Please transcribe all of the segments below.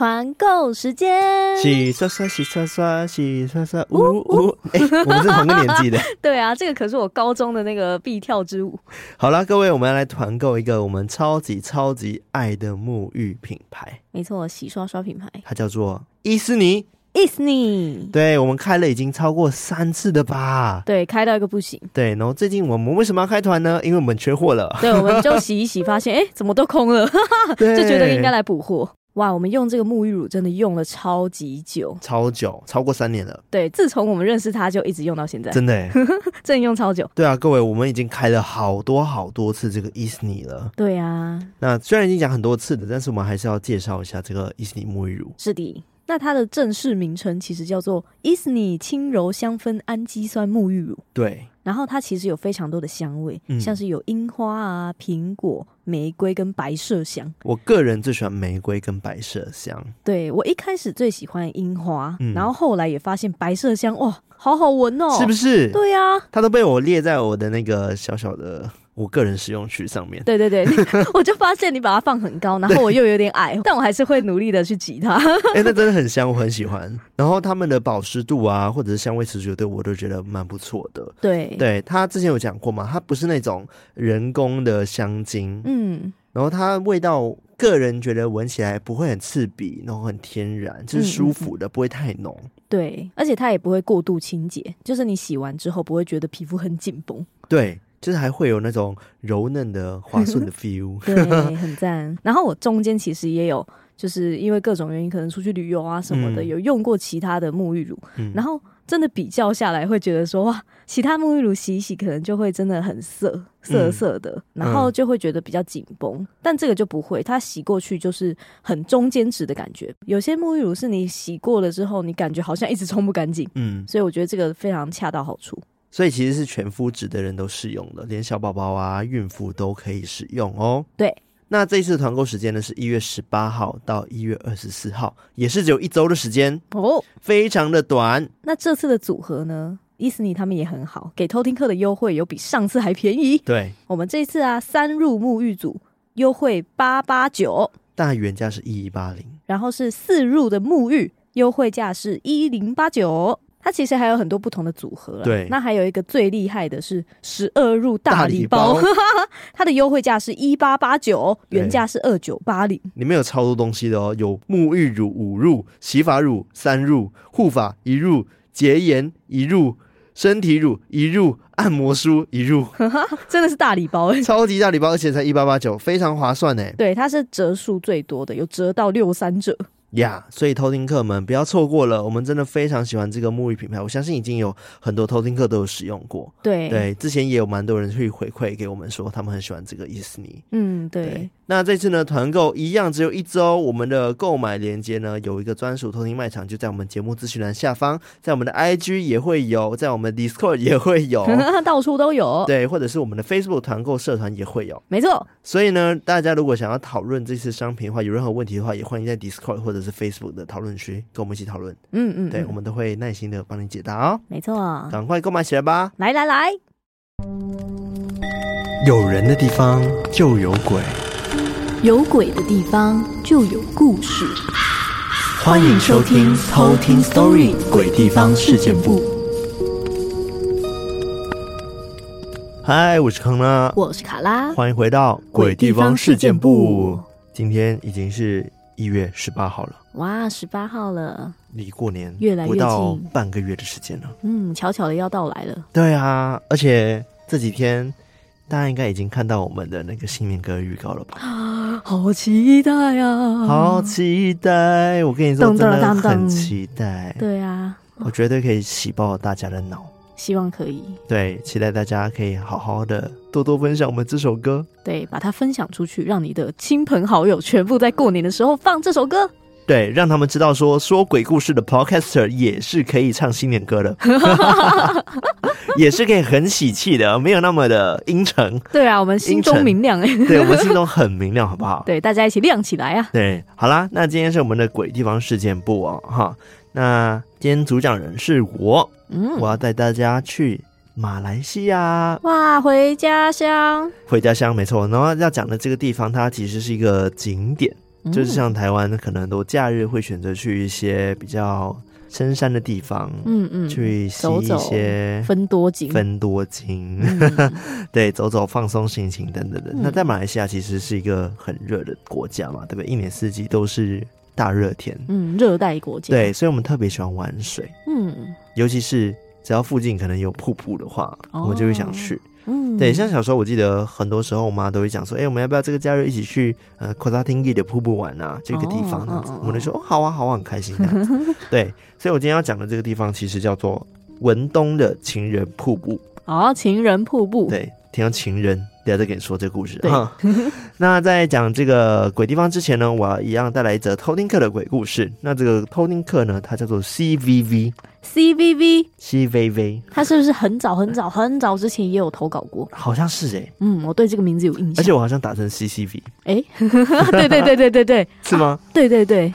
团购时间，洗刷刷，洗刷刷，洗刷刷，呜呜！哎、欸，我们是同个年纪的。对啊，这个可是我高中的那个必跳之舞。好了，各位，我们要来团购一个我们超级超级爱的沐浴品牌。没错，洗刷刷品牌，它叫做伊丝妮。伊丝妮，对，我们开了已经超过三次的吧？对，开到一个不行。对，然后最近我们为什么要开团呢？因为我们缺货了。对，我们就 洗一洗，发现哎，怎么都空了，就觉得应该来补货。哇，我们用这个沐浴乳真的用了超级久，超久，超过三年了。对，自从我们认识他，就一直用到现在，真的，真的用超久。对啊，各位，我们已经开了好多好多次这个伊丝妮了。对啊，那虽然已经讲很多次了，但是我们还是要介绍一下这个伊丝妮沐浴乳。是的，那它的正式名称其实叫做伊丝妮轻柔香氛氨基酸沐浴乳。对。然后它其实有非常多的香味，嗯、像是有樱花啊、苹果、玫瑰跟白麝香。我个人最喜欢玫瑰跟白麝香。对，我一开始最喜欢樱花，嗯、然后后来也发现白麝香，哇，好好闻哦，是不是？对呀、啊，它都被我列在我的那个小小的。我个人使用区上面，对对对，我就发现你把它放很高，然后我又有点矮，但我还是会努力的去挤它。哎、欸，那真的很香，我很喜欢。然后他们的保湿度啊，或者是香味持久度我都觉得蛮不错的。对，对他之前有讲过嘛，它不是那种人工的香精，嗯，然后它味道，个人觉得闻起来不会很刺鼻，然后很天然，就是舒服的，嗯嗯不会太浓。对，而且它也不会过度清洁，就是你洗完之后不会觉得皮肤很紧绷。对。就是还会有那种柔嫩的滑顺的 feel，对，很赞。然后我中间其实也有，就是因为各种原因，可能出去旅游啊什么的，嗯、有用过其他的沐浴乳，嗯、然后真的比较下来，会觉得说哇，其他沐浴乳洗一洗，可能就会真的很涩涩涩的，嗯、然后就会觉得比较紧绷。嗯、但这个就不会，它洗过去就是很中间值的感觉。有些沐浴乳是你洗过了之后，你感觉好像一直冲不干净，嗯，所以我觉得这个非常恰到好处。所以其实是全肤质的人都适用的，连小宝宝啊、孕妇都可以使用哦。对，那这一次的团购时间呢，是一月十八号到一月二十四号，也是只有一周的时间哦，非常的短。那这次的组合呢，伊丝妮他们也很好，给偷听客的优惠有比上次还便宜。对，我们这次啊，三入沐浴组优惠八八九，但原价是一一八零，然后是四入的沐浴优惠价是一零八九。它其实还有很多不同的组合了，对。那还有一个最厉害的是十二入大礼包，它的优惠价是一八八九，原价是二九八零。里面有超多东西的哦，有沐浴乳五入，洗发乳三入，护发一入，洁颜一入，身体乳一入，按摩梳一入，真的是大礼包，超级大礼包，而且才一八八九，非常划算呢。对，它是折数最多的，有折到六三折。呀，yeah, 所以偷听客们不要错过了，我们真的非常喜欢这个沐浴品牌，我相信已经有很多偷听客都有使用过。对对，之前也有蛮多人去回馈给我们说，他们很喜欢这个伊丝妮。嗯，对。对那这次呢，团购一样只有一周，我们的购买链接呢有一个专属偷听卖场，就在我们节目资讯栏下方，在我们的 IG 也会有，在我们 Discord 也会有，到处都有。对，或者是我们的 Facebook 团购社团也会有。没错。所以呢，大家如果想要讨论这次商品的话，有任何问题的话，也欢迎在 Discord 或者是 Facebook 的讨论区跟我们一起讨论。嗯，嗯嗯，对，我们都会耐心的帮你解答哦。没错。赶快购买起来吧！来来来，有人的地方就有鬼。有鬼的地方就有故事，欢迎收听《偷听 Story 鬼地方事件部》。嗨，我是康拉，我是卡拉，欢迎回到《鬼地方事件部》。今天已经是一月十八号了，哇，十八号了，离过年越来越近，不到半个月的时间了。嗯，巧巧的要到来了。对啊，而且这几天。大家应该已经看到我们的那个新年歌预告了吧？好期待呀、啊！好期待！我跟你说，真的很期待。对啊，我绝对可以洗爆大家的脑。希望可以。对，期待大家可以好好的多多分享我们这首歌。对，把它分享出去，让你的亲朋好友全部在过年的时候放这首歌。对，让他们知道说说鬼故事的 podcaster 也是可以唱新年歌的，也是可以很喜气的，没有那么的阴沉。对啊，我们心中明亮哎，对，我们心中很明亮，好不好？对，大家一起亮起来啊！对，好啦，那今天是我们的鬼地方事件部哦，哈，那今天主讲人是我，嗯，我要带大家去马来西亚，哇，回家乡，回家乡没错。然后要讲的这个地方，它其实是一个景点。就是像台湾可能都假日会选择去一些比较深山的地方，嗯嗯，去吸一些分多精，分多精，对，走走放松心情等等的。那在马来西亚其实是一个很热的国家嘛，对不对？一年四季都是大热天，嗯，热带国家，对，所以我们特别喜欢玩水，嗯，尤其是只要附近可能有瀑布的话，我们就会想去。嗯，对，像小时候我记得很多时候我妈都会讲说，哎、欸，我们要不要这个假日一起去呃 Kota Tinggi 的瀑布玩啊？这个地方我们就说哦，好啊，好啊，很开心的。对，所以我今天要讲的这个地方其实叫做文东的情人瀑布。哦，情人瀑布。对，听到情人。等下再跟你说这个故事。哈，那在讲这个鬼地方之前呢，我要一样带来一则偷听课的鬼故事。那这个偷听课呢，它叫做 C V V C V V C V V，它是不是很早很早很早之前也有投稿过？好像是哎、欸，嗯，我对这个名字有印象，而且我好像打成 C C V，哎、欸，对对对对对对，是吗？对对对，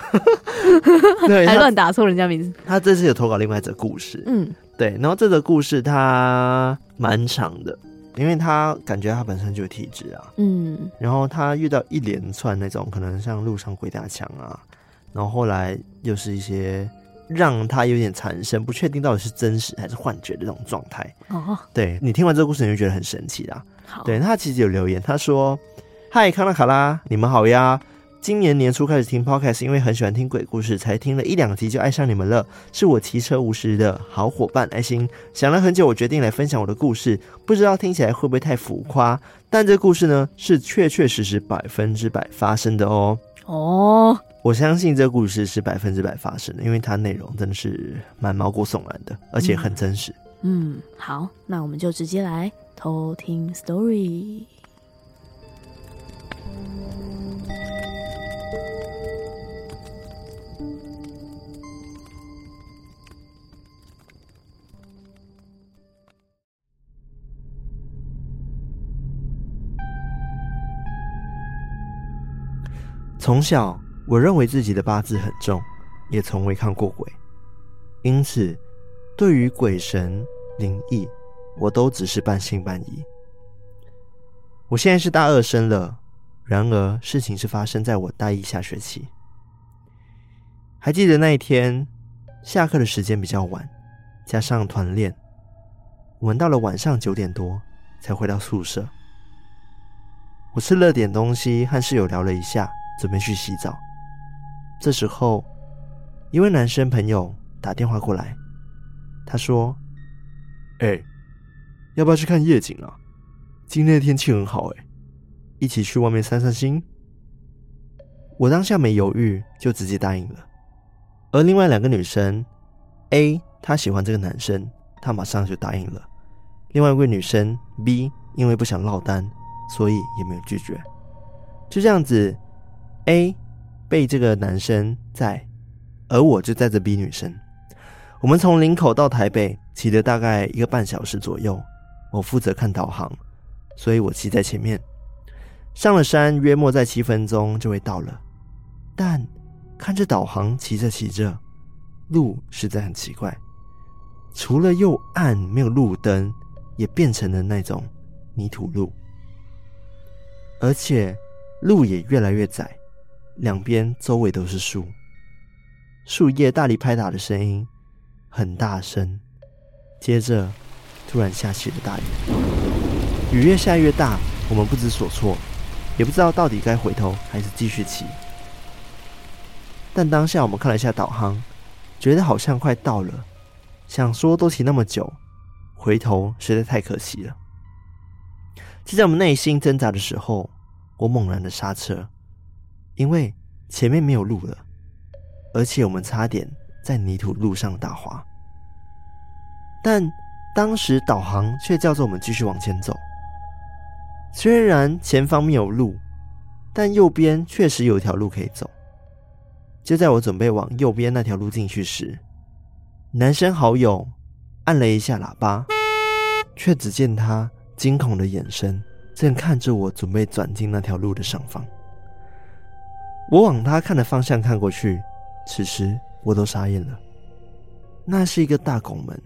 对，还乱打错人家名字。他这次有投稿另外一则故事，嗯，对，然后这则故事它蛮长的。因为他感觉他本身就有体质啊，嗯，然后他遇到一连串那种可能像路上鬼打墙啊，然后后来又是一些让他有点产生不确定到底是真实还是幻觉的这种状态。哦，对，你听完这个故事你就觉得很神奇啦。好，对，他其实有留言，他说：“嗨，康纳卡拉，你们好呀。”今年年初开始听 Podcast，因为很喜欢听鬼故事，才听了一两集就爱上你们了。是我骑车无时的好伙伴，爱心。想了很久，我决定来分享我的故事。不知道听起来会不会太浮夸？但这故事呢，是确确实实百分之百发生的哦。哦，我相信这故事是百分之百发生的，因为它内容真的是蛮毛骨悚然的，而且很真实。嗯，嗯，好，那我们就直接来偷听 story。从小，我认为自己的八字很重，也从未看过鬼，因此对于鬼神灵异，我都只是半信半疑。我现在是大二生了，然而事情是发生在我大一下学期。还记得那一天，下课的时间比较晚，加上团练，我们到了晚上九点多才回到宿舍。我吃了点东西，和室友聊了一下。准备去洗澡，这时候，一位男生朋友打电话过来，他说：“哎、要不要去看夜景啊？今天的天气很好，哎，一起去外面散散心。”我当下没犹豫，就直接答应了。而另外两个女生，A 她喜欢这个男生，她马上就答应了；另外一位女生 B 因为不想落单，所以也没有拒绝。就这样子。A 被这个男生载，而我就载着 B 女生。我们从林口到台北骑了大概一个半小时左右。我负责看导航，所以我骑在前面。上了山，约莫在七分钟就会到了。但看着导航，骑着骑着，路实在很奇怪，除了又暗没有路灯，也变成了那种泥土路，而且路也越来越窄。两边周围都是树，树叶大力拍打的声音很大声。接着，突然下起了大雨，雨越下越大，我们不知所措，也不知道到底该回头还是继续骑。但当下我们看了一下导航，觉得好像快到了，想说都骑那么久，回头实在太可惜了。就在我们内心挣扎的时候，我猛然的刹车。因为前面没有路了，而且我们差点在泥土路上打滑，但当时导航却叫做我们继续往前走。虽然前方没有路，但右边确实有一条路可以走。就在我准备往右边那条路进去时，男生好友按了一下喇叭，却只见他惊恐的眼神正看着我，准备转进那条路的上方。我往他看的方向看过去，此时我都傻眼了。那是一个大拱门，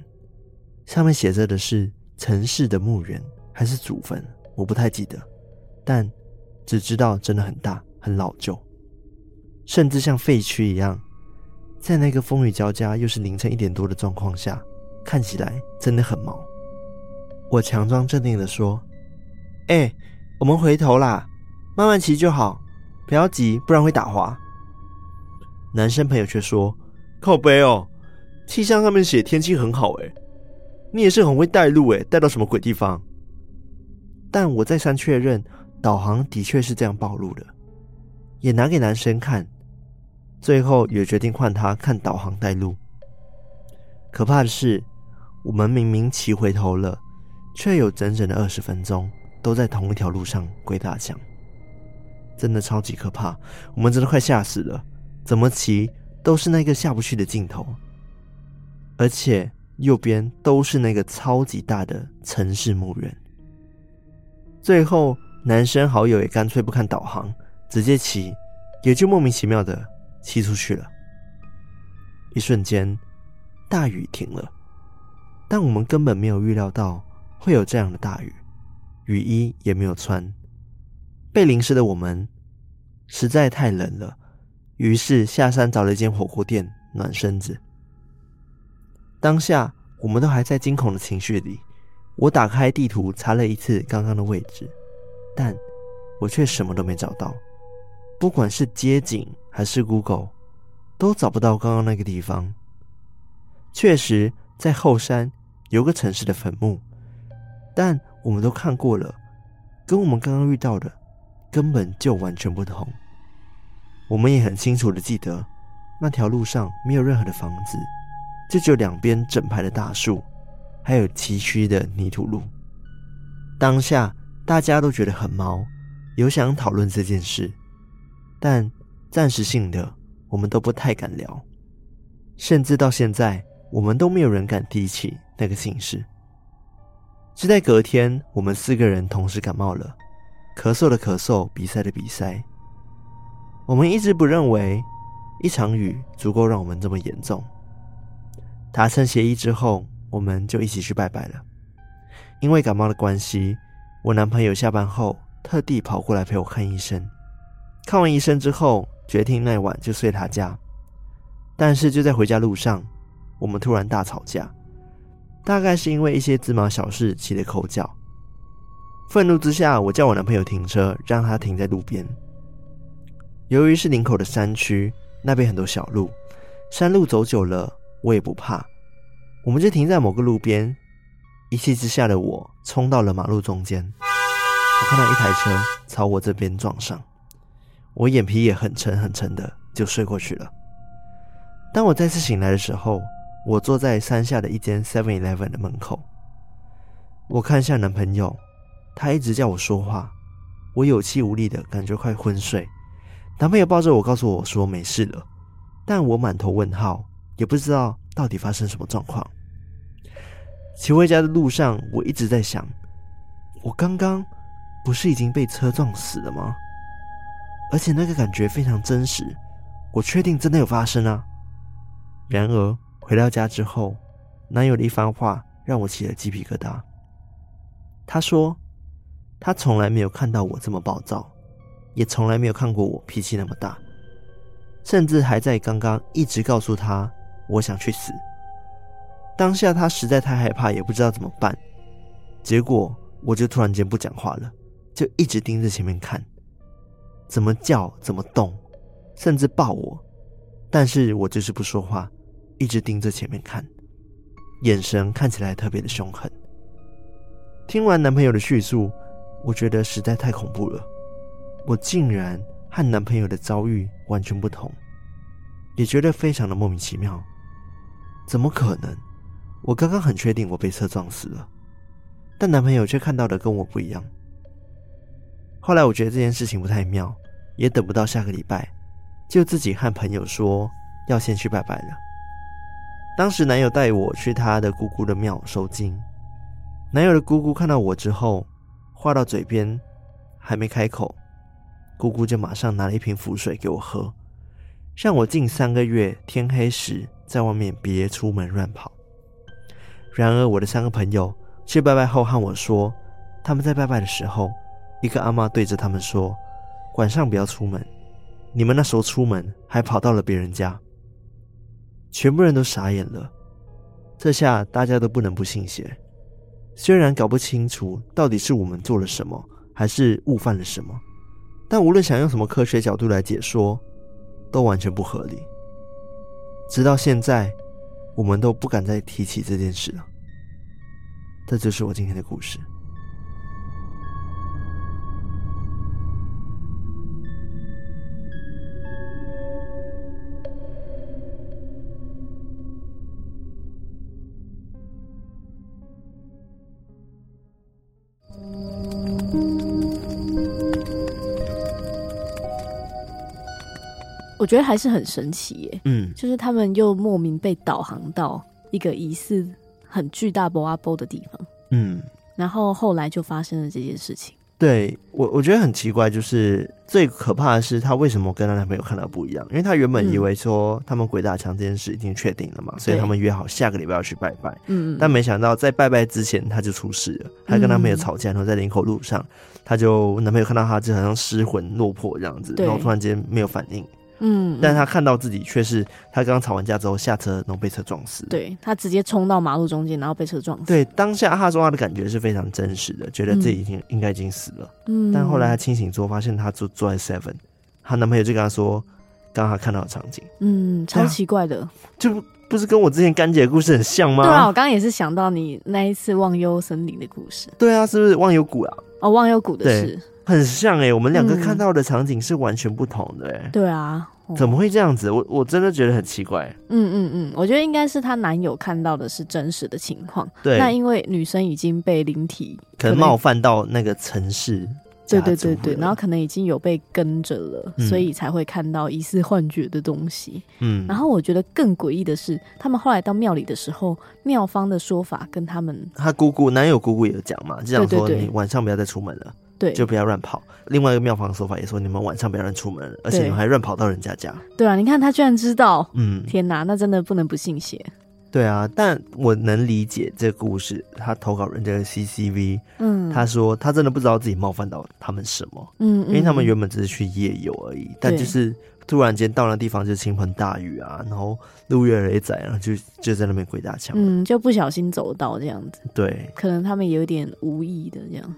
上面写着的是城市的墓园还是祖坟，我不太记得，但只知道真的很大，很老旧。甚至像废墟一样，在那个风雨交加又是凌晨一点多的状况下，看起来真的很毛。我强装镇定的说：“哎、我们回头啦，慢慢骑就好，不要急，不然会打滑。”男生朋友却说：“靠北哦，气象上面写天气很好，诶，你也是很会带路，诶，带到什么鬼地方？”但我再三确认，导航的确是这样暴露的，也拿给男生看，最后也决定换他看导航带路。可怕的是，我们明明骑回头了。却有整整的二十分钟都在同一条路上鬼打墙，真的超级可怕。我们真的快吓死了，怎么骑都是那个下不去的尽头，而且右边都是那个超级大的城市墓园。最后，男生好友也干脆不看导航，直接骑，也就莫名其妙的骑出去了。一瞬间，大雨停了，但我们根本没有预料到。会有这样的大雨，雨衣也没有穿，被淋湿的我们实在太冷了，于是下山找了一间火锅店暖身子。当下我们都还在惊恐的情绪里，我打开地图查了一次刚刚的位置，但我却什么都没找到，不管是街景还是 Google，都找不到刚刚那个地方。确实，在后山有个城市的坟墓。但我们都看过了，跟我们刚刚遇到的根本就完全不同。我们也很清楚的记得，那条路上没有任何的房子，就只有两边整排的大树，还有崎岖的泥土路。当下大家都觉得很毛，有想讨论这件事，但暂时性的我们都不太敢聊，甚至到现在我们都没有人敢提起那个姓氏。就在隔天，我们四个人同时感冒了，咳嗽的咳嗽，鼻塞的鼻塞。我们一直不认为一场雨足够让我们这么严重。达成协议之后，我们就一起去拜拜了。因为感冒的关系，我男朋友下班后特地跑过来陪我看医生。看完医生之后，决定那晚就睡他家。但是就在回家路上，我们突然大吵架。大概是因为一些芝麻小事起了口角，愤怒之下，我叫我男朋友停车，让他停在路边。由于是林口的山区，那边很多小路，山路走久了，我也不怕，我们就停在某个路边。一气之下的我冲到了马路中间，我看到一台车朝我这边撞上，我眼皮也很沉很沉的就睡过去了。当我再次醒来的时候，我坐在山下的一间 Seven Eleven 的门口，我看向男朋友，他一直叫我说话，我有气无力的感觉快昏睡。男朋友抱着我告诉我说没事了，但我满头问号，也不知道到底发生什么状况。骑回家的路上，我一直在想，我刚刚不是已经被车撞死了吗？而且那个感觉非常真实，我确定真的有发生啊。然而。回到家之后，男友的一番话让我起了鸡皮疙瘩。他说，他从来没有看到我这么暴躁，也从来没有看过我脾气那么大，甚至还在刚刚一直告诉他我想去死。当下他实在太害怕，也不知道怎么办。结果我就突然间不讲话了，就一直盯着前面看，怎么叫怎么动，甚至抱我，但是我就是不说话。一直盯着前面看，眼神看起来特别的凶狠。听完男朋友的叙述，我觉得实在太恐怖了。我竟然和男朋友的遭遇完全不同，也觉得非常的莫名其妙。怎么可能？我刚刚很确定我被车撞死了，但男朋友却看到的跟我不一样。后来我觉得这件事情不太妙，也等不到下个礼拜，就自己和朋友说要先去拜拜了。当时男友带我去他的姑姑的庙收惊，男友的姑姑看到我之后，话到嘴边还没开口，姑姑就马上拿了一瓶符水给我喝，让我近三个月天黑时在外面别出门乱跑。然而我的三个朋友去拜拜后和我说，他们在拜拜的时候，一个阿嬷对着他们说，晚上不要出门，你们那时候出门还跑到了别人家。”全部人都傻眼了，这下大家都不能不信邪。虽然搞不清楚到底是我们做了什么，还是误犯了什么，但无论想用什么科学角度来解说，都完全不合理。直到现在，我们都不敢再提起这件事了。这就是我今天的故事。觉得还是很神奇耶，嗯，就是他们又莫名被导航到一个疑似很巨大波阿波的地方，嗯，然后后来就发生了这件事情。对我，我觉得很奇怪，就是最可怕的是她为什么跟她男朋友看到不一样？因为她原本以为说他们鬼打墙这件事已经确定了嘛，嗯、所以他们约好下个礼拜要去拜拜。嗯，但没想到在拜拜之前她就出事了，她跟男朋友吵架，然后在林口路上，他就男朋友看到她就好像失魂落魄这样子，然后突然间没有反应。嗯，但他看到自己却是他刚刚吵完架之后下车，然后被车撞死。对，他直接冲到马路中间，然后被车撞死。对，当下他说他的感觉是非常真实的，觉得自己已经、嗯、应该已经死了。嗯，但后来他清醒之后，发现他坐坐在 Seven，她男朋友就跟他说，刚刚他看到的场景，嗯，超奇怪的，就不是跟我之前干姐的故事很像吗？对啊，我刚刚也是想到你那一次忘忧森林的故事。对啊，是不是忘忧谷啊？哦，忘忧谷的事很像哎、欸，我们两个看到的场景是完全不同的哎、欸。对啊。怎么会这样子？我我真的觉得很奇怪。嗯嗯嗯，我觉得应该是她男友看到的是真实的情况。对，那因为女生已经被灵体可能冒犯到那个城市，对对对对，然后可能已经有被跟着了，嗯、所以才会看到疑似幻觉的东西。嗯，然后我觉得更诡异的是，他们后来到庙里的时候，庙方的说法跟他们，他姑姑男友姑姑也有讲嘛，这样说你晚上不要再出门了。对，就不要乱跑。另外一个妙方的说法也说，你们晚上不要乱出门，而且你们还乱跑到人家家。对啊，你看他居然知道，嗯，天哪，那真的不能不信邪。对啊，但我能理解这个故事。他投稿人家的 CCV，嗯，他说他真的不知道自己冒犯到他们什么，嗯，因为他们原本只是去夜游而已，但就是突然间到那地方就倾盆大雨啊，然后路越雷仔，然后就就在那边鬼打墙，嗯，就不小心走到这样子。对，可能他们有点无意的这样。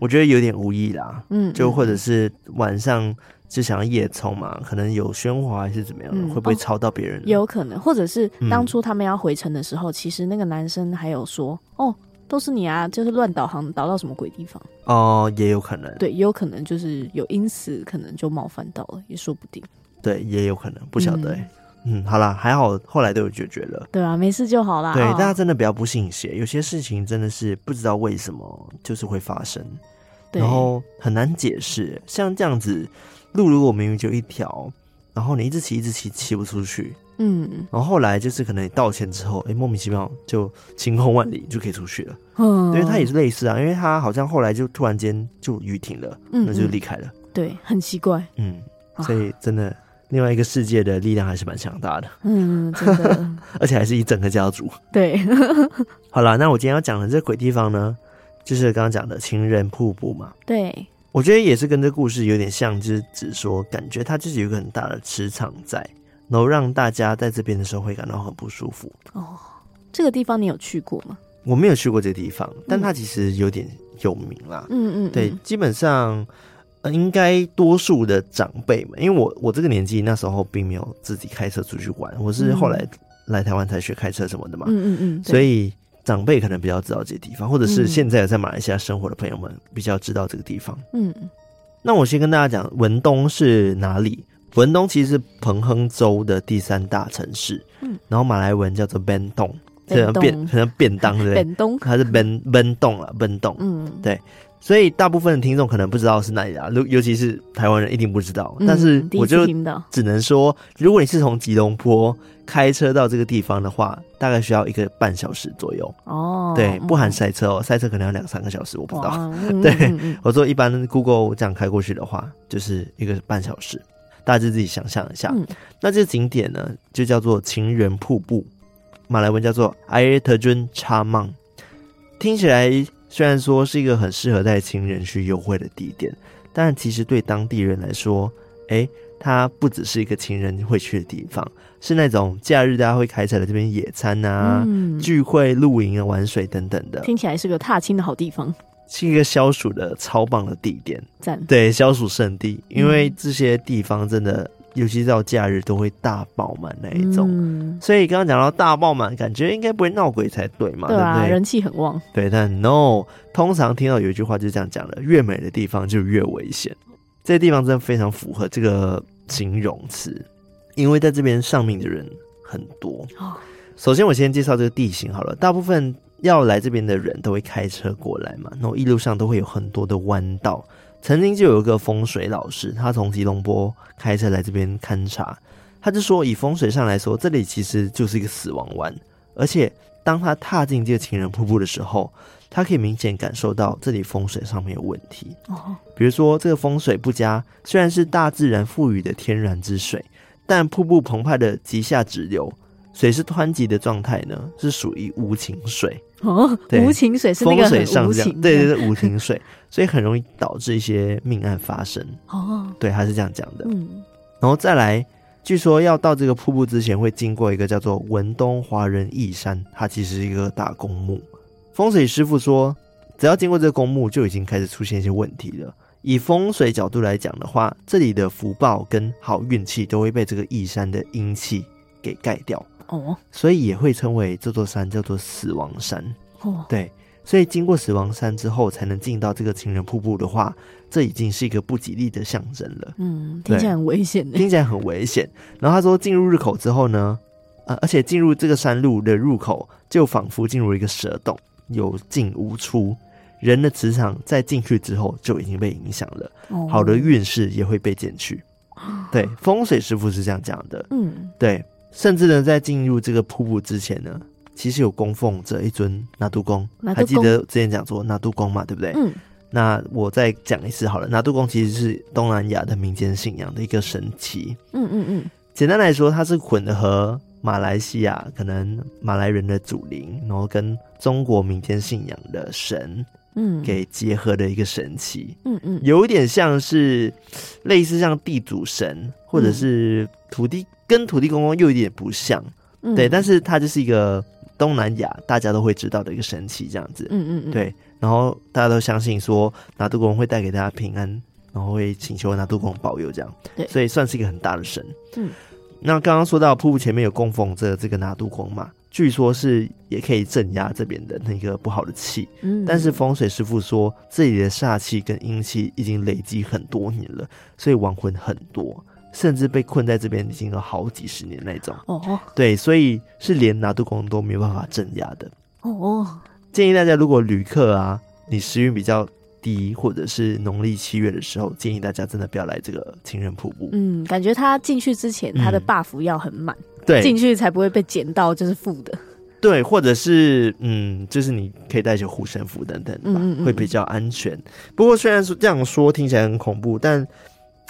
我觉得有点无意啦，嗯，就或者是晚上就想要夜冲嘛，可能有喧哗还是怎么样的，嗯、会不会吵到别人？有可能，或者是当初他们要回城的时候，嗯、其实那个男生还有说：“哦，都是你啊，就是乱导航，导到什么鬼地方？”哦，也有可能，对，也有可能就是有因此可能就冒犯到了，也说不定。对，也有可能，不晓得、欸。嗯，嗯，好啦，还好后来都有解决了。对啊，没事就好啦。对，大家真的不要不信邪，有些事情真的是不知道为什么就是会发生。然后很难解释，像这样子，路如果明明就一条，然后你一直骑一直骑骑不出去，嗯，然后后来就是可能你道歉之后，哎，莫名其妙就晴空万里就可以出去了，嗯，因为它也是类似啊，因为它好像后来就突然间就雨停了，嗯，那就离开了，对，很奇怪，嗯，所以真的另外一个世界的力量还是蛮强大的，嗯，真的，而且还是一整个家族，对，好了，那我今天要讲的这鬼地方呢？就是刚刚讲的情人瀑布嘛，对，我觉得也是跟这故事有点像，就是只说感觉它就是有一个很大的磁场在，然后让大家在这边的时候会感到很不舒服。哦，这个地方你有去过吗？我没有去过这个地方，但它其实有点有名啦。嗯嗯，对，基本上呃应该多数的长辈们，因为我我这个年纪那时候并没有自己开车出去玩，我是后来来台湾才学开车什么的嘛。嗯嗯嗯，所以。长辈可能比较知道这个地方，或者是现在在马来西亚生活的朋友们比较知道这个地方。嗯，那我先跟大家讲，文东是哪里？文东其实是彭亨州的第三大城市。嗯，然后马来文叫做 Bentong，可能便可能便当对不对？东还是 Ben Bentong 啊？Bentong，嗯，对。所以大部分的听众可能不知道是哪里啊，尤尤其是台湾人一定不知道。但是我就只能说，如果你是从吉隆坡开车到这个地方的话，大概需要一个半小时左右。哦，对，不含塞车哦，塞车可能要两三个小时，我不知道。对，我说一般 Google 这样开过去的话，就是一个半小时，大家就自己想象一下。那这个景点呢，就叫做情人瀑布，马来文叫做 Air Terjun Chamang，听起来。虽然说是一个很适合带情人去幽会的地点，但其实对当地人来说，哎，它不只是一个情人会去的地方，是那种假日大家会开车来这边野餐啊、嗯、聚会、露营啊、玩水等等的。听起来是个踏青的好地方，是一个消暑的超棒的地点。赞，对，消暑圣地，因为这些地方真的。尤其到假日都会大爆满那一种，嗯、所以刚刚讲到大爆满，感觉应该不会闹鬼才对嘛？对啊，对不对？人气很旺。对，但 no，通常听到有一句话就是这样讲的：越美的地方就越危险。这地方真的非常符合这个形容词，因为在这边上命的人很多。哦、首先我先介绍这个地形好了，大部分要来这边的人都会开车过来嘛，然后一路上都会有很多的弯道。曾经就有一个风水老师，他从吉隆坡开车来这边勘察，他就说，以风水上来说，这里其实就是一个死亡湾。而且当他踏进这个情人瀑布的时候，他可以明显感受到这里风水上面有问题。哦，比如说这个风水不佳，虽然是大自然赋予的天然之水，但瀑布澎湃的急下直流，水是湍急的状态呢，是属于无情水。哦，对无情水是那个很无情，对对对，无情水，所以很容易导致一些命案发生。哦，对，他是这样讲的。嗯，然后再来，据说要到这个瀑布之前，会经过一个叫做文东华人义山，它其实是一个大公墓。风水师傅说，只要经过这个公墓，就已经开始出现一些问题了。以风水角度来讲的话，这里的福报跟好运气都会被这个义山的阴气给盖掉。哦，所以也会称为这座山叫做死亡山。哦，对，所以经过死亡山之后，才能进到这个情人瀑布的话，这已经是一个不吉利的象征了。嗯，听起来很危险。听起来很危险。然后他说，进入入口之后呢，呃，而且进入这个山路的入口，就仿佛进入一个蛇洞，有进无出。人的磁场在进去之后就已经被影响了，哦，好的运势也会被减去。对，风水师傅是这样讲的。嗯，对。甚至呢，在进入这个瀑布之前呢，其实有供奉着一尊拿督公，还记得之前讲说拿督公嘛，对不对？嗯。那我再讲一次好了，拿督公其实是东南亚的民间信仰的一个神奇。嗯嗯嗯。简单来说，它是混合马来西亚可能马来人的祖灵，然后跟中国民间信仰的神，嗯，给结合的一个神祇。嗯嗯。有一点像是类似像地主神，或者是土地。跟土地公公又有点不像，嗯、对，但是它就是一个东南亚大家都会知道的一个神祇这样子，嗯嗯嗯，对，然后大家都相信说拿督公会带给大家平安，然后会请求拿督公保佑这样，对，所以算是一个很大的神。嗯，那刚刚说到瀑布前面有供奉着这个拿督公嘛，据说是也可以镇压这边的那个不好的气，嗯，但是风水师傅说这里的煞气跟阴气已经累积很多年了，所以亡魂很多。甚至被困在这边已经有好几十年那种哦，对，所以是连拿督公都没有办法镇压的哦。建议大家，如果旅客啊，你时运比较低，或者是农历七月的时候，建议大家真的不要来这个情人瀑布。嗯，感觉他进去之前，他的 buff 要很满，对，进去才不会被捡到就是负的。对，或者是嗯，就是你可以带些护身符等等吧，嗯嗯嗯，会比较安全。不过虽然说这样说听起来很恐怖，但。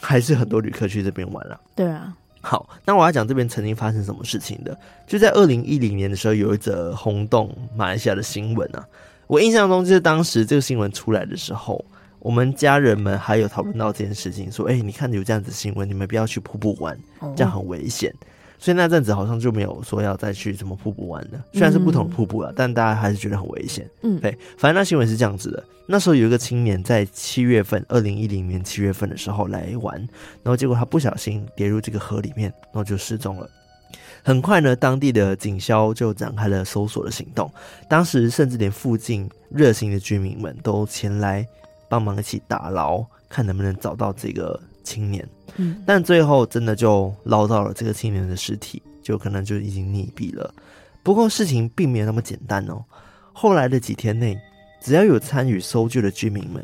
还是很多旅客去这边玩了。对啊，好，那我要讲这边曾经发生什么事情的。就在二零一零年的时候，有一则轰动马来西亚的新闻啊。我印象中就是当时这个新闻出来的时候，我们家人们还有讨论到这件事情，说：“哎、欸，你看有这样子新闻，你们不要去瀑布玩，这样很危险。”所以那阵子好像就没有说要再去什么瀑布玩的，虽然是不同的瀑布了，嗯、但大家还是觉得很危险。嗯，对，反正那新闻是这样子的。那时候有一个青年在七月份，二零一零年七月份的时候来玩，然后结果他不小心跌入这个河里面，然后就失踪了。很快呢，当地的警消就展开了搜索的行动，当时甚至连附近热心的居民们都前来帮忙一起打捞，看能不能找到这个。青年，嗯，但最后真的就捞到了这个青年的尸体，就可能就已经溺毙了。不过事情并没有那么简单哦。后来的几天内，只要有参与搜救的居民们，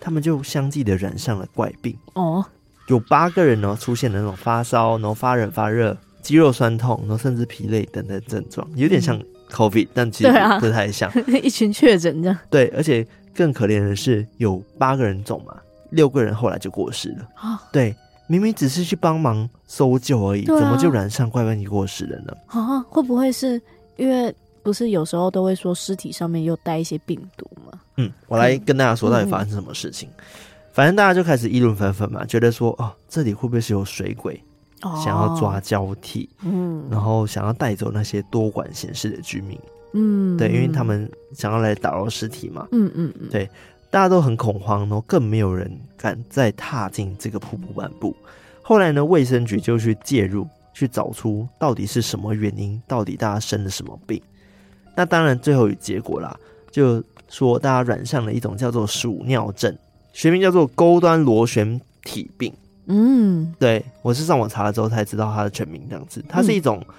他们就相继的染上了怪病哦。有八个人呢出现了那种发烧，然后发冷发热、肌肉酸痛，然后甚至疲累等等症状，有点像 COVID，、嗯、但其实不太像。啊、一群确诊这样。对，而且更可怜的是，有八个人中嘛。六个人后来就过世了哦！对，明明只是去帮忙搜救而已，啊、怎么就染上怪问题过世了呢？啊，会不会是因为不是有时候都会说尸体上面又带一些病毒吗？嗯，我来跟大家说到底发生什么事情。嗯、反正大家就开始议论纷纷嘛，觉得说哦，这里会不会是有水鬼，哦、想要抓交替，嗯，然后想要带走那些多管闲事的居民，嗯，对，因为他们想要来打捞尸体嘛，嗯嗯嗯，对，大家都很恐慌，然后更没有人敢再踏进这个瀑布漫步。后来呢，卫生局就去介入，去找出到底是什么原因，到底大家生了什么病。那当然，最后有结果啦，就说大家染上了一种叫做鼠尿症，学名叫做钩端螺旋体病。嗯，对，我是上网查了之后才知道它的全名，这样子，它是一种、嗯、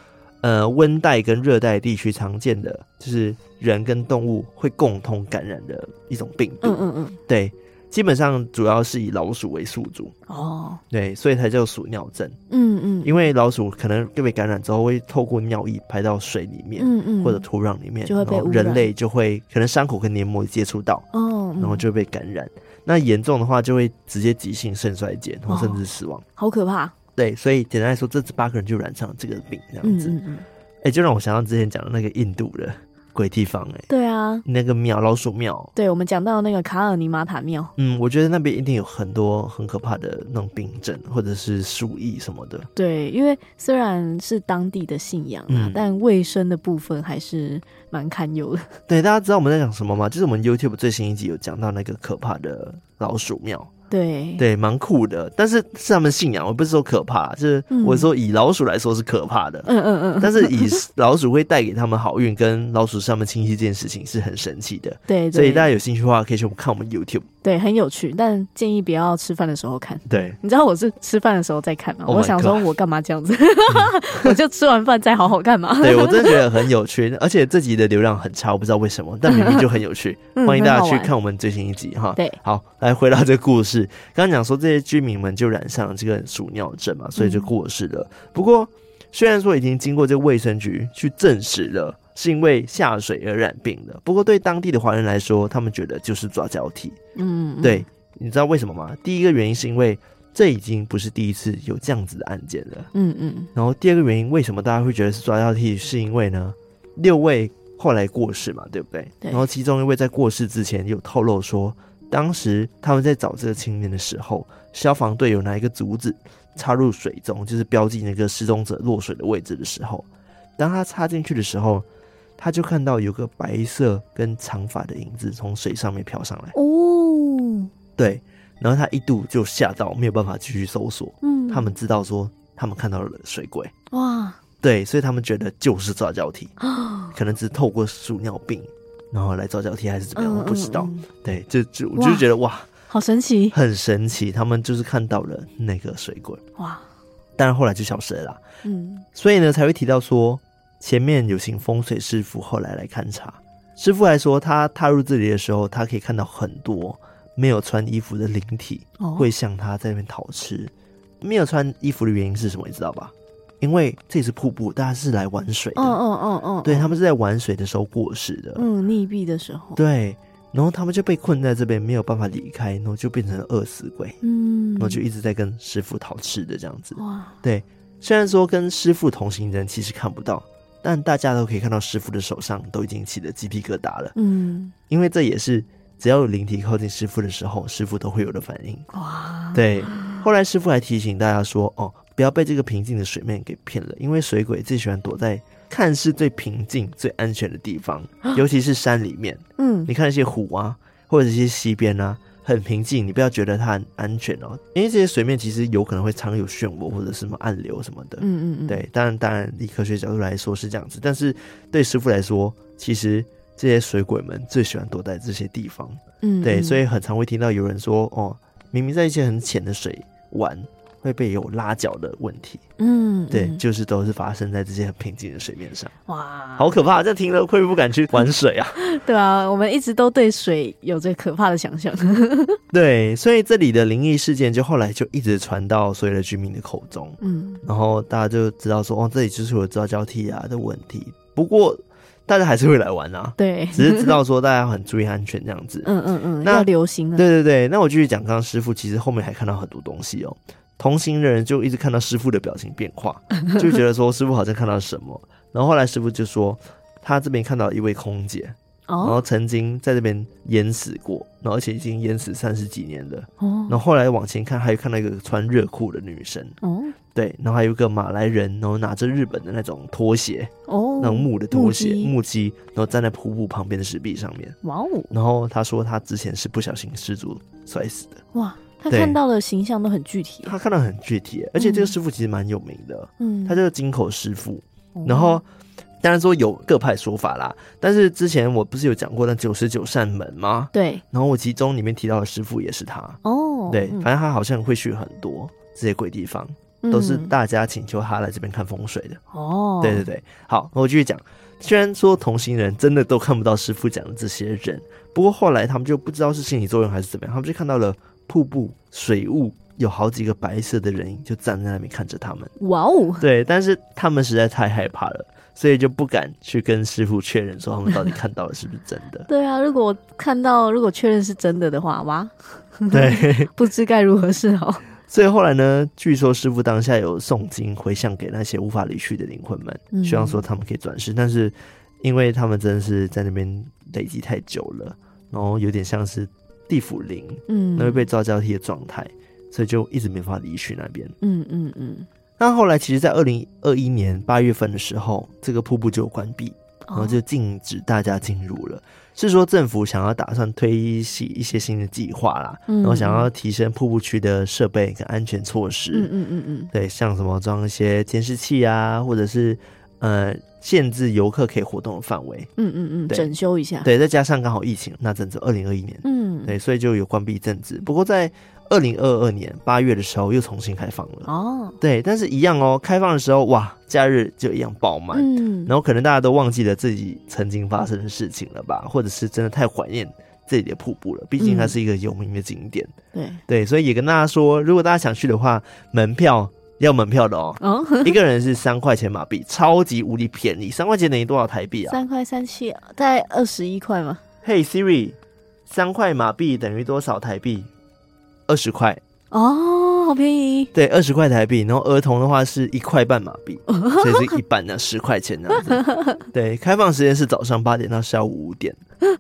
呃温带跟热带地区常见的，就是人跟动物会共同感染的一种病毒。嗯嗯嗯，对。基本上主要是以老鼠为宿主哦，对，所以才叫鼠尿症。嗯嗯，因为老鼠可能被感染之后，会透过尿液排到水里面，嗯嗯，或者土壤里面，就会被人类就会可能伤口跟黏膜接触到哦，然后就会被感染。那严重的话，就会直接急性肾衰竭，然后甚至死亡。好可怕！对，所以简单来说，这八个人就染上了这个病，这样子。嗯嗯，哎，就让我想到之前讲的那个印度的。鬼地方哎、欸，对啊，那个庙老鼠庙，对，我们讲到那个卡尔尼玛塔庙，嗯，我觉得那边一定有很多很可怕的那种病症或者是鼠疫什么的。对，因为虽然是当地的信仰啊，嗯、但卫生的部分还是蛮堪忧的。对，大家知道我们在讲什么吗？就是我们 YouTube 最新一集有讲到那个可怕的老鼠庙。对。对，蛮酷的，但是是他们信仰，我不是说可怕，就是我说以老鼠来说是可怕的，嗯嗯嗯，但是以 老鼠会带给他们好运，跟老鼠是他们亲戚这件事情是很神奇的，对，对，所以大家有兴趣的话可以去看我们 YouTube。对，很有趣，但建议不要吃饭的时候看。对，你知道我是吃饭的时候在看吗？Oh、我想说，我干嘛这样子？嗯、我就吃完饭再好好看嘛。对，我真的觉得很有趣，而且这集的流量很差，我不知道为什么，但明明就很有趣。嗯、欢迎大家去看我们最新一集哈。对，好，来回到这个故事，刚刚讲说这些居民们就染上了这个鼠尿症嘛，所以就过世了。嗯、不过，虽然说已经经过这个卫生局去证实了。是因为下水而染病的。不过对当地的华人来说，他们觉得就是抓交替。嗯，嗯，对，你知道为什么吗？第一个原因是因为这已经不是第一次有这样子的案件了。嗯嗯。然后第二个原因，为什么大家会觉得是抓交替？是因为呢，六位后来过世嘛，对不对？对。然后其中一位在过世之前有透露说，当时他们在找这个青年的时候，消防队有拿一个竹子插入水中，就是标记那个失踪者落水的位置的时候，当他插进去的时候。他就看到有个白色跟长发的影子从水上面飘上来哦，对，然后他一度就吓到，没有办法继续搜索。嗯，他们知道说他们看到了水鬼哇，对，所以他们觉得就是抓交替，可能只是透过鼠尿病然后来抓交替还是怎么样，我不知道。对，就就我就觉得哇，好神奇，很神奇，他们就是看到了那个水鬼哇，但是后来就消失了啦。嗯，所以呢才会提到说。前面有请风水师傅，后来来勘察。师傅还说，他踏入这里的时候，他可以看到很多没有穿衣服的灵体会向他在那边讨吃。没有穿衣服的原因是什么？你知道吧？因为这是瀑布，大家是来玩水的。嗯嗯嗯嗯，对，他们是在玩水的时候过世的。嗯，溺毙的时候。对，然后他们就被困在这边，没有办法离开，然后就变成了饿死鬼。嗯，然后就一直在跟师傅讨吃的这样子。哇，对，虽然说跟师傅同行人其实看不到。但大家都可以看到师傅的手上都已经起了鸡皮疙瘩了，嗯，因为这也是只要有灵体靠近师傅的时候，师傅都会有的反应。哇，对。后来师傅还提醒大家说：“哦，不要被这个平静的水面给骗了，因为水鬼最喜欢躲在看似最平静、最安全的地方，尤其是山里面。嗯，你看那些湖啊，或者一些溪边啊。”很平静，你不要觉得它很安全哦，因为这些水面其实有可能会藏有漩涡或者什么暗流什么的。嗯嗯嗯，对，当然当然，以科学角度来说是这样子，但是对师傅来说，其实这些水鬼们最喜欢躲在这些地方。嗯，对，所以很常会听到有人说，哦，明明在一些很浅的水玩。会被有拉脚的问题，嗯，对，就是都是发生在这些很平静的水面上。哇，好可怕！这听了会不敢去玩水啊？对啊，我们一直都对水有着可怕的想象。对，所以这里的灵异事件就后来就一直传到所有的居民的口中，嗯，然后大家就知道说，哦，这里就是有抓交替啊的问题。不过大家还是会来玩啊，对，只是知道说大家很注意安全这样子。嗯嗯嗯，那要流行了。对对对，那我继续讲，刚刚师傅其实后面还看到很多东西哦。同行的人就一直看到师傅的表情变化，就觉得说师傅好像看到什么。然后后来师傅就说，他这边看到一位空姐然后曾经在这边淹死过，然后而且已经淹死三十几年了。哦，然后后来往前看，还有看到一个穿热裤的女生。哦，对，然后还有一个马来人，然后拿着日本的那种拖鞋，哦，那种木的拖鞋木屐，然后站在瀑布旁边的石壁上面。哇哦，然后他说他之前是不小心失足摔死的。哇，他看到的形象都很具体。他看到很具体，而且这个师傅其实蛮有名的，嗯，他叫金口师傅。哦然后当然说有各派说法啦，但是之前我不是有讲过那九十九扇门吗？对，然后我其中里面提到的师傅也是他。哦，对，嗯反正他好像会去很多这些鬼地方，都是大家请求他来这边看风水的。哦，对对对，好，那我继续讲。虽然说同行人真的都看不到师傅讲的这些人，不过后来他们就不知道是心理作用还是怎么样，他们就看到了瀑布水雾，有好几个白色的人影就站在那边看着他们。哇哦，对，但是他们实在太害怕了，所以就不敢去跟师傅确认说他们到底看到了是不是真的。对啊，如果我看到，如果确认是真的的话，哇，对，不知该如何是好。所以后来呢，据说师傅当下有诵经回向给那些无法离去的灵魂们，嗯希望说他们可以转世，但是因为他们真的是在那边累积太久了，然后有点像是地府灵，嗯，那会被遭交替的状态，所以就一直没法离去那边。嗯嗯嗯，那后来其实，在二零二一年八月份的时候，这个瀑布就关闭，然后就禁止大家进入了。是说政府想要打算推行一些新的计划啦，嗯然后想要提升瀑布区的设备跟安全措施。嗯嗯嗯嗯，对，像什么装一些监视器啊，或者是呃限制游客可以活动的范围。嗯嗯嗯，对整修一下。，对，再加上刚好疫情那阵子，二零二一年，嗯，对，所以就有关闭一阵子。不过在二零二二年八月的时候又重新开放了。哦，对，但是一样哦，开放的时候哇，假日就一样爆满。嗯，然后可能大家都忘记了自己曾经发生的事情了吧，或者是真的太怀念这里的瀑布了，毕竟它是一个有名的景点。对，对，所以也跟大家说，如果大家想去的话，门票要门票的哦，哦，一个人是三块钱马币，超级无敌便宜，三块钱等于多少台币啊？三块三七，大概二十一块嘛。嘿、hey、Siri，三块马币等于多少台币？二十块。哦，好便宜。对，二十块台币，然后儿童的话是一块半马币，所以是一半的十块钱这样子。对，开放时间是早上八点到下午五点，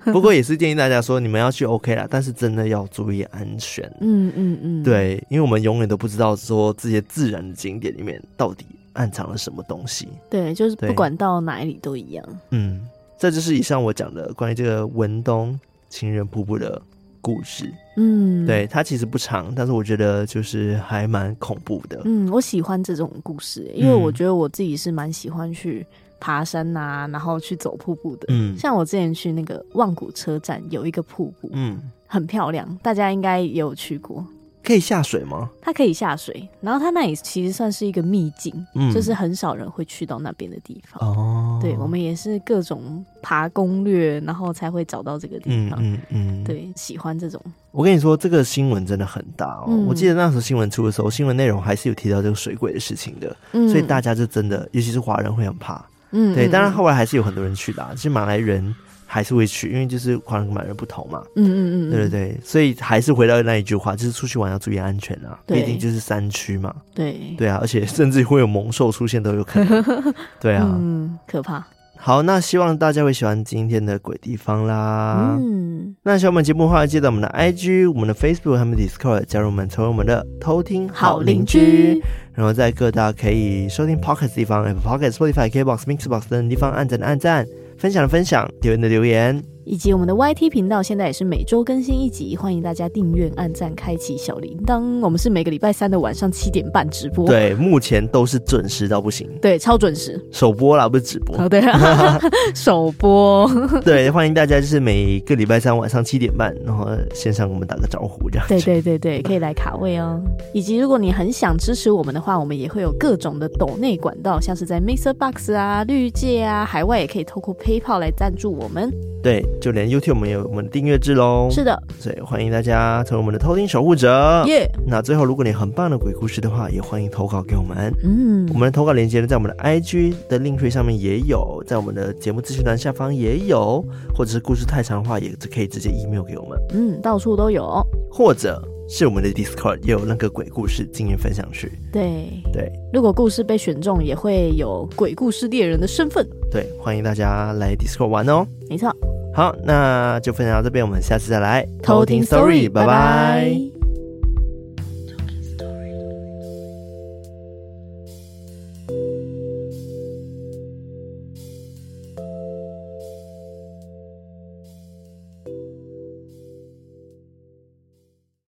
不过也是建议大家说你们要去 OK 啦，但是真的要注意安全。嗯嗯嗯，对，因为我们永远都不知道说这些自然的景点里面到底暗藏了什么东西。对，就是不管到哪里都一样。嗯，这就是以上我讲的关于这个文东情人瀑布的故事。嗯，对，它其实不长，但是我觉得就是还蛮恐怖的。嗯，我喜欢这种故事，因为我觉得我自己是蛮喜欢去爬山呐、啊，然后去走瀑布的。嗯，像我之前去那个望古车站有一个瀑布，嗯，很漂亮，大家应该也有去过。可以下水吗？它可以下水，然后它那里其实算是一个秘境，嗯，就是很少人会去到那边的地方。哦，对，我们也是各种爬攻略，然后才会找到这个地方。嗯嗯嗯，对，喜欢这种。我跟你说，这个新闻真的很大哦。嗯、我记得那时候新闻出的时候，新闻内容还是有提到这个水鬼的事情的，嗯、所以大家就真的，尤其是华人会很怕。嗯，对，当然后来还是有很多人去的、啊，其实马来人。还是会去，因为就是华人跟马人不同嘛。嗯嗯嗯，对对对，所以还是回到那一句话，就是出去玩要注意安全啊，毕竟就是山区嘛。对对啊，而且甚至会有猛兽出现都有可能。对啊，嗯，可怕。好，那希望大家会喜欢今天的鬼地方啦。嗯，那喜欢我们节目的话，记得我们的 IG、我们的 Facebook 和 Discord 加入我们，成为我们的偷听好邻居。然后在各大可以收听 Podcast 地方，Apple Podcast、Spotify、KBox、Mixbox 等地方按赞的按赞。分享的分享，留言的留言，以及我们的 YT 频道，现在也是每周更新一集，欢迎大家订阅、按赞、开启小铃铛。我们是每个礼拜三的晚上七点半直播，对，目前都是准时到不行，对，超准时，首播啦，不是直播，哦、对、啊，首播，对，欢迎大家就是每个礼拜三晚上七点半，然后线上我们打个招呼，这样，对对对对，可以来卡位哦。以及如果你很想支持我们的话，我们也会有各种的抖内管道，像是在 Mixer Box 啊、绿界啊，海外也可以透过 PayPal 来赞助我们。对，就连 YouTube 我们有我们的订阅制喽。是的，所以欢迎大家成为我们的偷听守护者。耶！那最后，如果你很棒的鬼故事的话，也欢迎投稿给我们。嗯，我们的投稿链接呢，在我们的 IG 的 Linktree 上面也有，在我们的节目资讯栏下方也有，或者是故事太长的话，也可以直接 email 给我们。嗯，到处都有。或者是我们的 Discord 也有那个鬼故事经验分享区。对对，如果故事被选中，也会有鬼故事猎人的身份。对，欢迎大家来 Discord 玩哦。没错。好，那就分享到这边，我们下次再来偷听 story，拜拜。